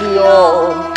Señor.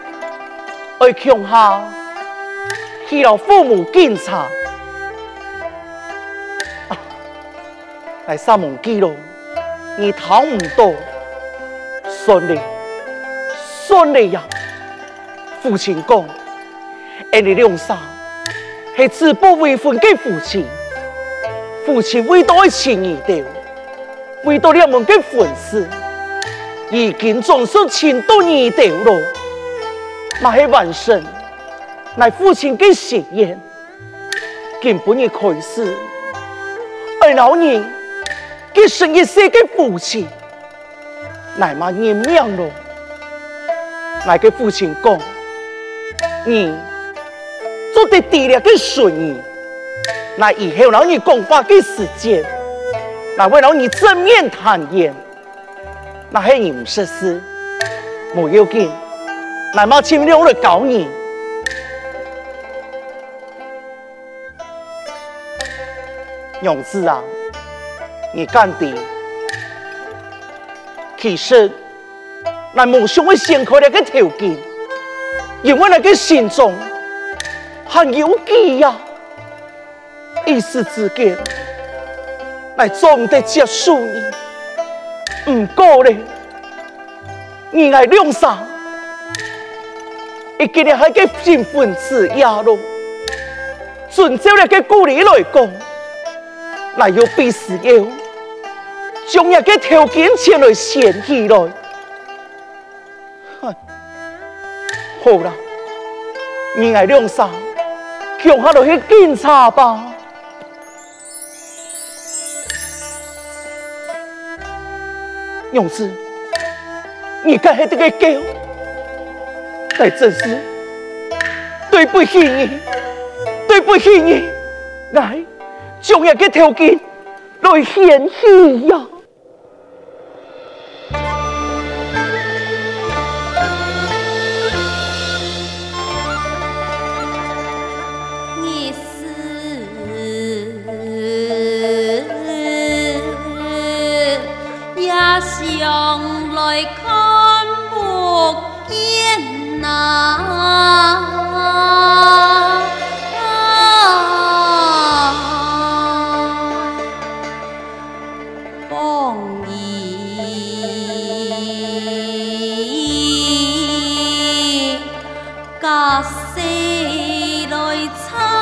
爱强下，去了父母艰残，来三门记路，而讨唔到，算你算你呀！父亲讲，今日两生，系子不为父给父亲，父亲为多一千二为多两门给粉丝，已经总算千多二的咯。那些晚生，乃父亲给谢爷，根本嘅开始。而老人给生一世给父亲，乃妈念念咯。乃给父亲讲，你做得地了嘅顺。那以后老人讲话给时间，那为老你正面坦言，那还唔识事，冇要紧。奶妈亲力来搞你，娘子啊，你干的？其实乃某想会先开了个条件，因为那个肾脏很腰肌啊，一时之间来做得接受你。不过嘞，你爱两三。你今日还个新婚之夜咯，按照嘞个故里来讲，那又必是要将人个条件先来先起来。好啦，二外两三，叫他来去警察吧。娘子，你家喺这个家？在这时，对不起你，对不起你，来，就像个条件来献祭呀。你是也想来啊啊！方以甲士来参。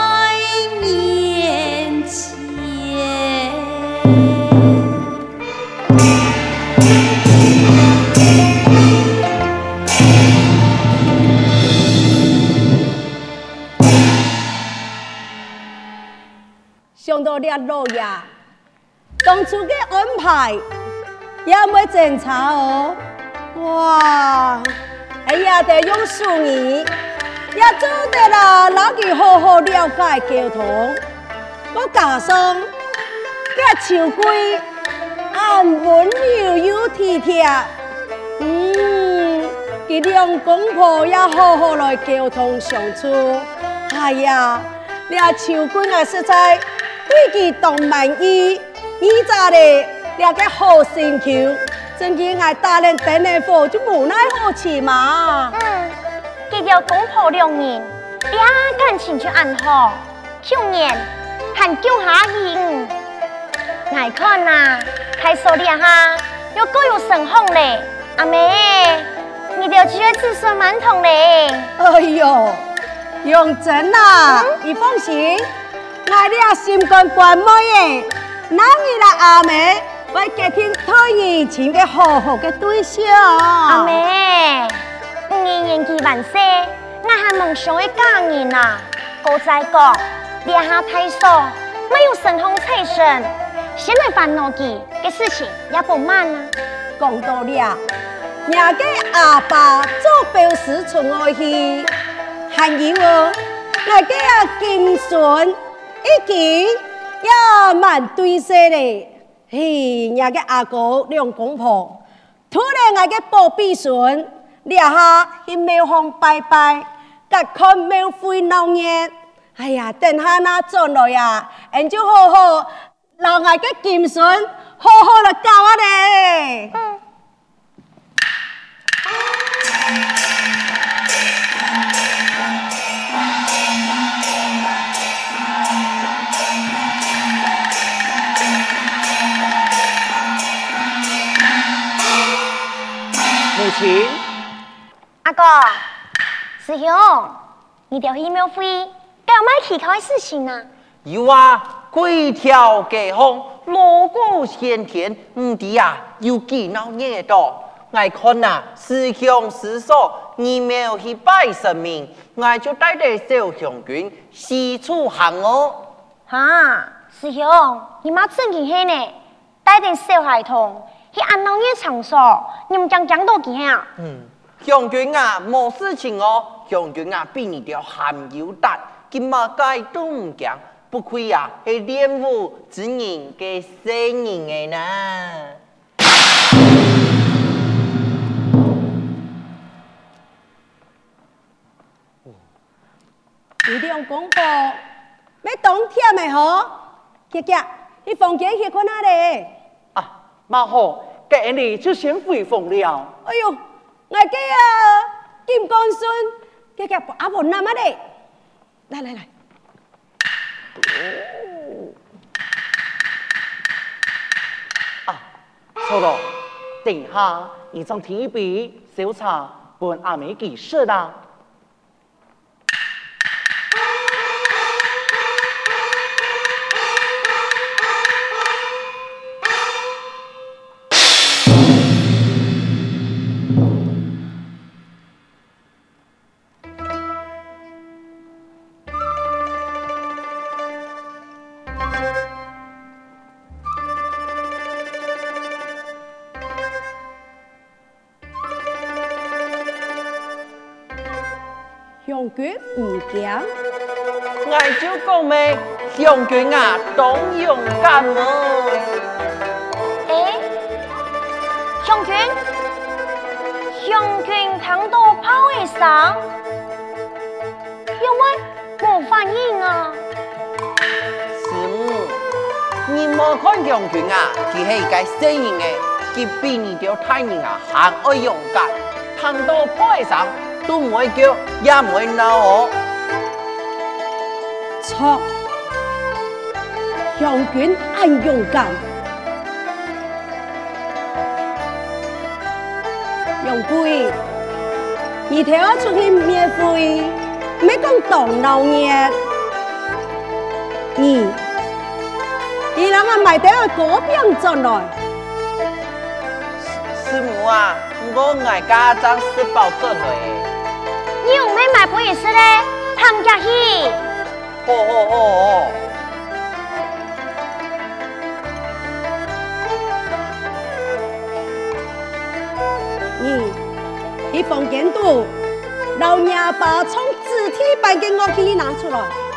了路呀，当初嘅安排也袂正常哦，哇！哎呀，得用书面，也做得了老去好好了解沟通。我感想，这树棍按温柔又体贴，嗯，佮两公婆也好好来沟通相处。哎呀，了树棍啊，实在。对己当满意，你咋的了个好心求？真给爱大人点的福，就无奈何去嘛。嗯，吉条公婆两人俩感情就安好。去年还救下雨，来看呐，开锁的哈，又各有神风嘞。阿妹，你得注意子孙满堂嘞。哎呦，永贞呐，你放心。我了心肝肝妹耶，男儿来阿妹我家庭托以前的好好的对象。阿妹，你年纪还小，我还梦想嘅家人啊。哥在讲，别下太傻，没有顺风扯顺，先来烦恼的事情也不慢啊。讲道理啊！我给阿爸做表示，从我去，还有哦，我家阿金顺。一起呀，满堆雪嘞！嘿，伢个阿哥两公婆，突然伢个包必笋，伢哈去庙房拜拜，甲看庙会闹热。哎呀，等下那转落呀，俺就好好让伢个金笋，好好来教阿嘞。母亲，阿哥，师兄，你调戏庙飞，该有们其他的事情呢？有啊，规条街坊，锣鼓喧天，唔止啊，有几闹热多。我看呐，师兄师叔你庙去拜神明，我就带着小红军四处行哦。哈，师兄，你妈真厉害呢，带点小孩童。俺老远场所，你们将讲都紧啊？嗯，将军啊，莫事情哦！将军啊，比你条咸油蛋，今物该都唔讲，不亏啊！系练武之人加生人的呢。一定侬广播，要当听咪好？姐姐，你房间去看哪咧？啊，蛮好。cái này chưa xém vỉ phòng đi àu, ngay cái kim con xuân cái kẹp apple năm ấy đây, đây đây đây, à, xong rồi, tỉnh hà nhìn trong thiên bỉ sầu sa, buồn ám ý kiếp sa. 向佢唔驚。我就講咩，向佢啊，當勇敢麼？誒，向佢，向佢躺到跑一上，因為冇反應啊。師母，你冇看向佢啊，佢係一個死人嘅，佢比你條太人啊還要勇敢，躺到跑一上。都唔可以叫，也唔可以鬧我。錯，楊卷很勇敢，楊貴，你睇我出去免費，咩講當鬧嘢？你，你諗下埋底去嗰邊做來？師母啊，我挨家長食飽咗嚟。你用没买不一次嘞，唐家喜。哦哦哦哦，你你房间多，老娘把从字体办给我给你拿出来。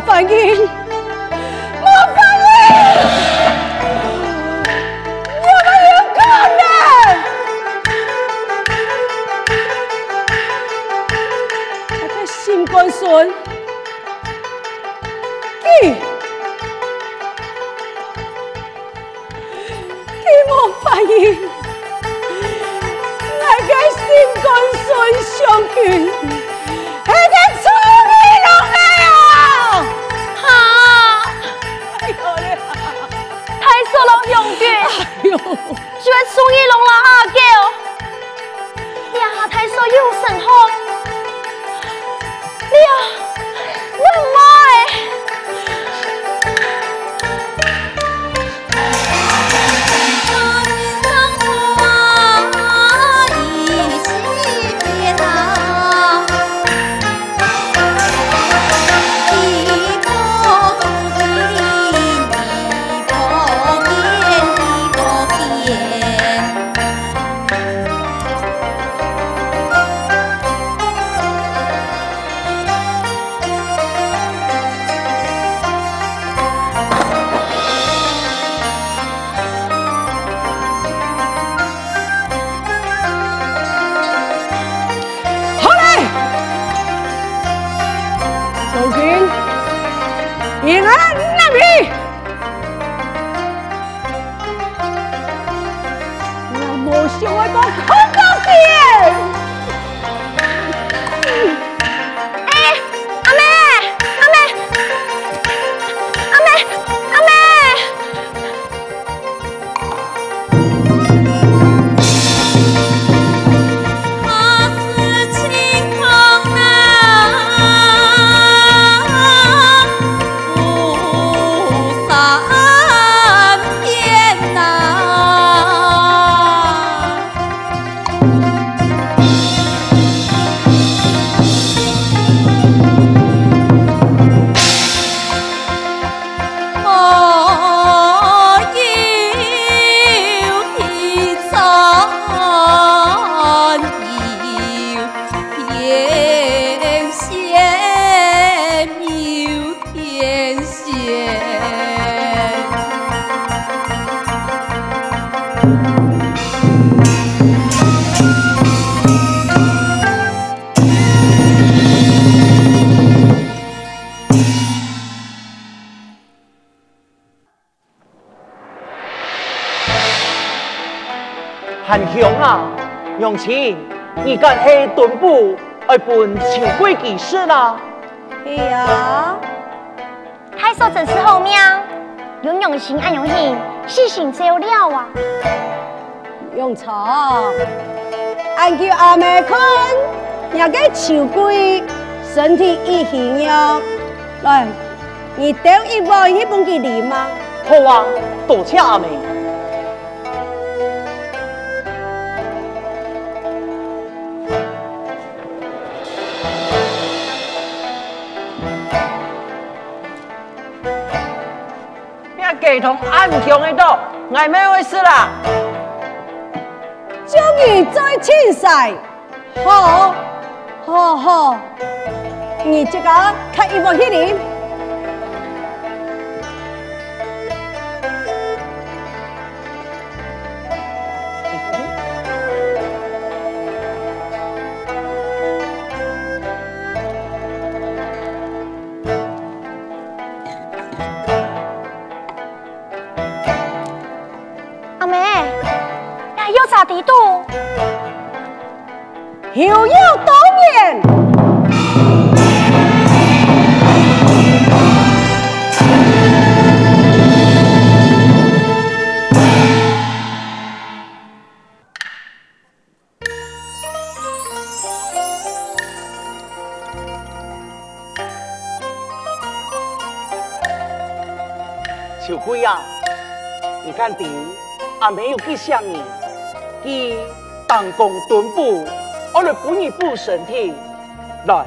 发音。Irán. 钱，你干下顿部爱分请贵几事啦？是啊，太受准时好面，用用心爱用心，细心照料啊。用操，俺叫阿妹坤，养个寿鬼身体一形容，来，你等一步，一步几你吗？好啊，多谢阿妹。同暗强的道，碍咩回事啦？终于再清晒，好，好，好，你这个开一波血灵。又要多年。秋桂呀，你看爹阿没有去想你，去东宫屯步。我来补你补身体，来，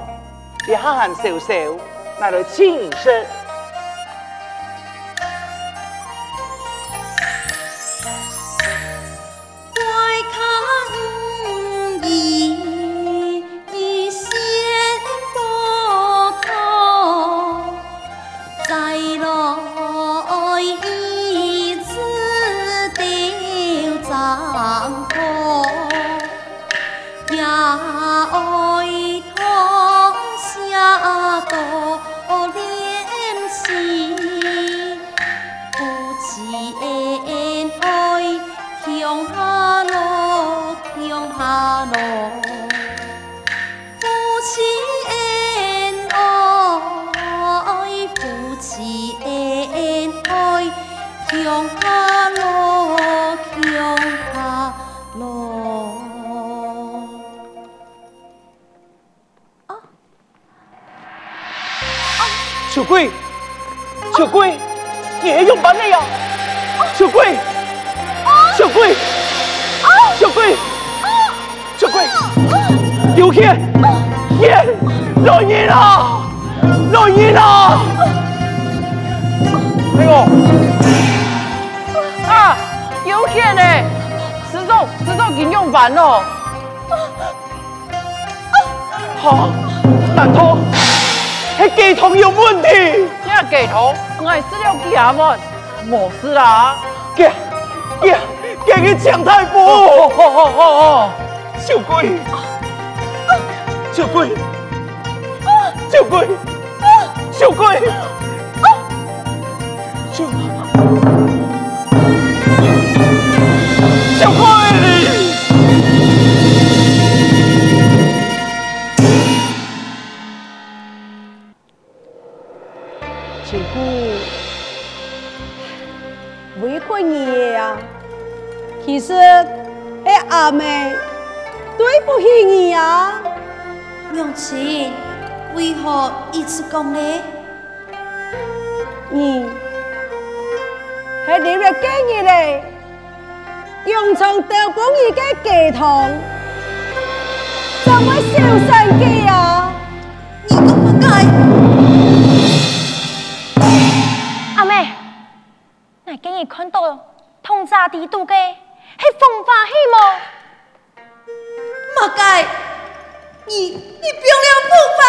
别哈哈笑笑，来来轻声。小龟，你爷用完那样。小龟，小龟，小龟，小龟，有血，血，漏血啊，漏血啊，哎呦！啊，有血呢？石踪，石踪，已经用完了。好，蛋疼，还鸡痛有问题？哪鸡痛？我死了，嫁嫁嫁去哦，哦，哦，小鬼，小鬼，小鬼，小鬼，小。阿妹，对不起你啊！娘亲，为何一直讲呢？你，喺你嘅建议咧，用从道公义嘅系统，怎么小神机啊？你咁唔该。阿妹，我今日看到通炸地都嘅，系风花希望。马盖，你你病了不凡。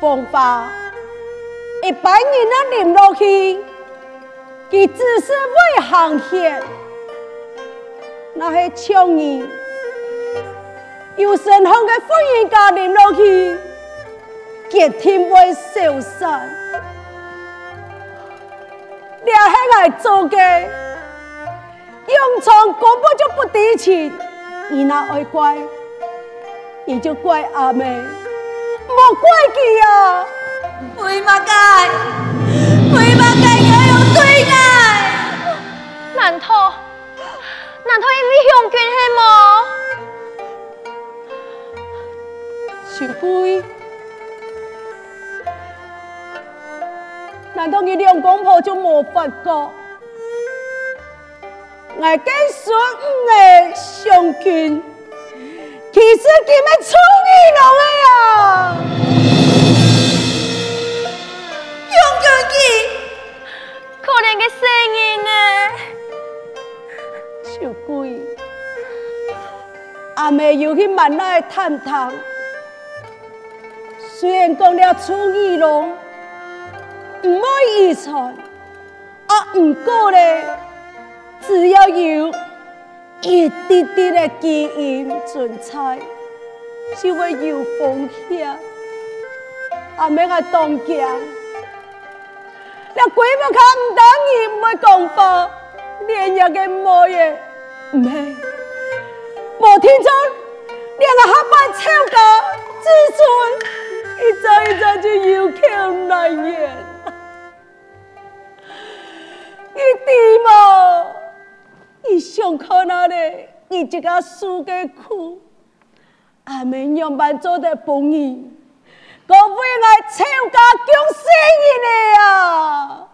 风发，一百年仔饮落去，其只是未航血；那些创意，有神风的风云家饮落去，结天袂消散。了起来作家。公婆就不对起，伊那爱乖，也就怪阿妹，莫怪他。为嘛该？为嘛该？也有罪该？难道难道你不想捐黑毛？小非难道你两公婆就没法觉？我见孙五个伤军，其实他们出意龙的呀，用将军，可怜的声音呢，掌鬼，啊，下又去万安探探，虽然讲了出意龙，唔好意传，啊唔过嘞。只要有一滴滴的基因存在，就会有风险。阿妹阿当强，那鬼不卡唔当二唔会讲话，连日个模样，唔系，莫听错，两个黑板臭个子尊，一张一张就有看难言，一滴嘛？伊上可难嘞，伊一家四家苦，阿妹用万做的帮伊，我为爱参加江西伊嘞啊！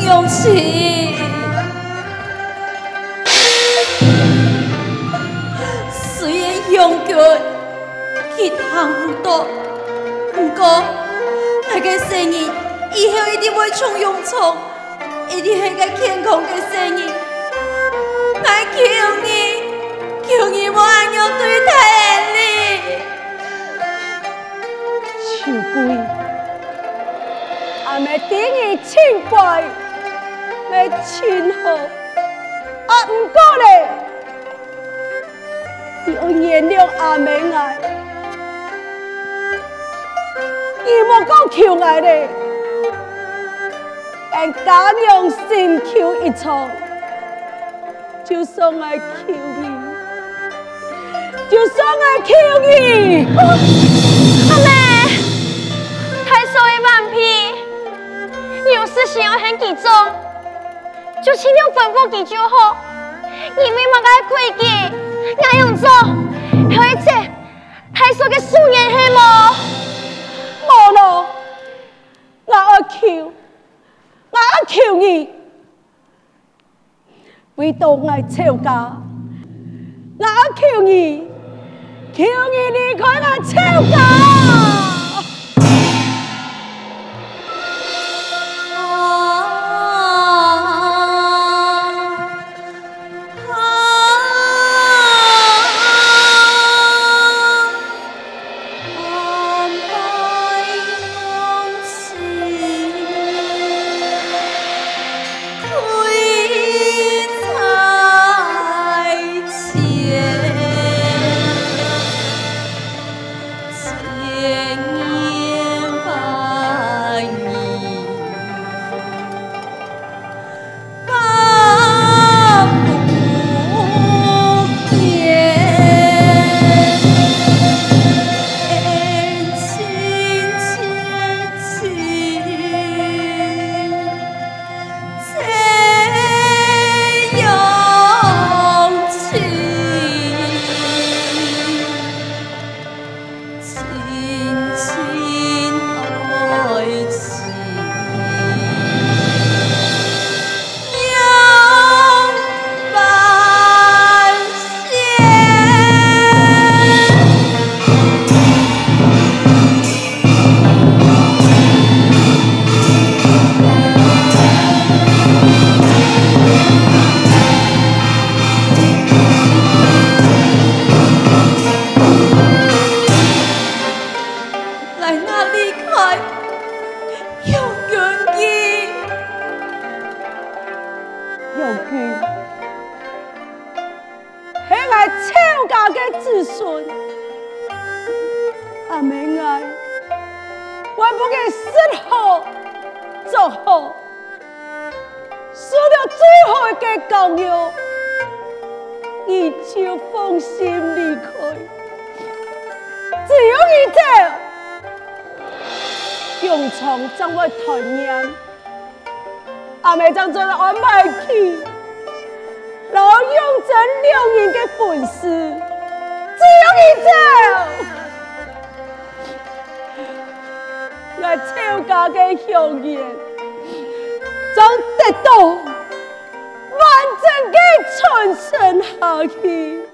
勇气，虽然去很多，不过。这个生意以后一定会冲永从，一定是个健康的生意。来求你，求你不要对它严厉。小鬼，阿妹等你清怪，等于清好，阿唔过嘞，你要原谅阿妹爱。伊冇讲求我嘞，但敢用心求一场，就送我求你，就送我求你。阿妹，太俗的放屁！你有事情要很急着，就尽量分分钟好。你咪马该开机，阿勇叔，许个太俗的，送人系冇。我呢？我求，我求你，回到我身边。我求你，求你离开我那些邱家的子孙，阿妹我不给死好、做好，输掉最后一个钢牙，你就放心离开。只有你爹，永床咱们团圆，阿妹当作安排去。老用真两人的本事，只有一招。我抄家的香烟，将得到完整的传承下去。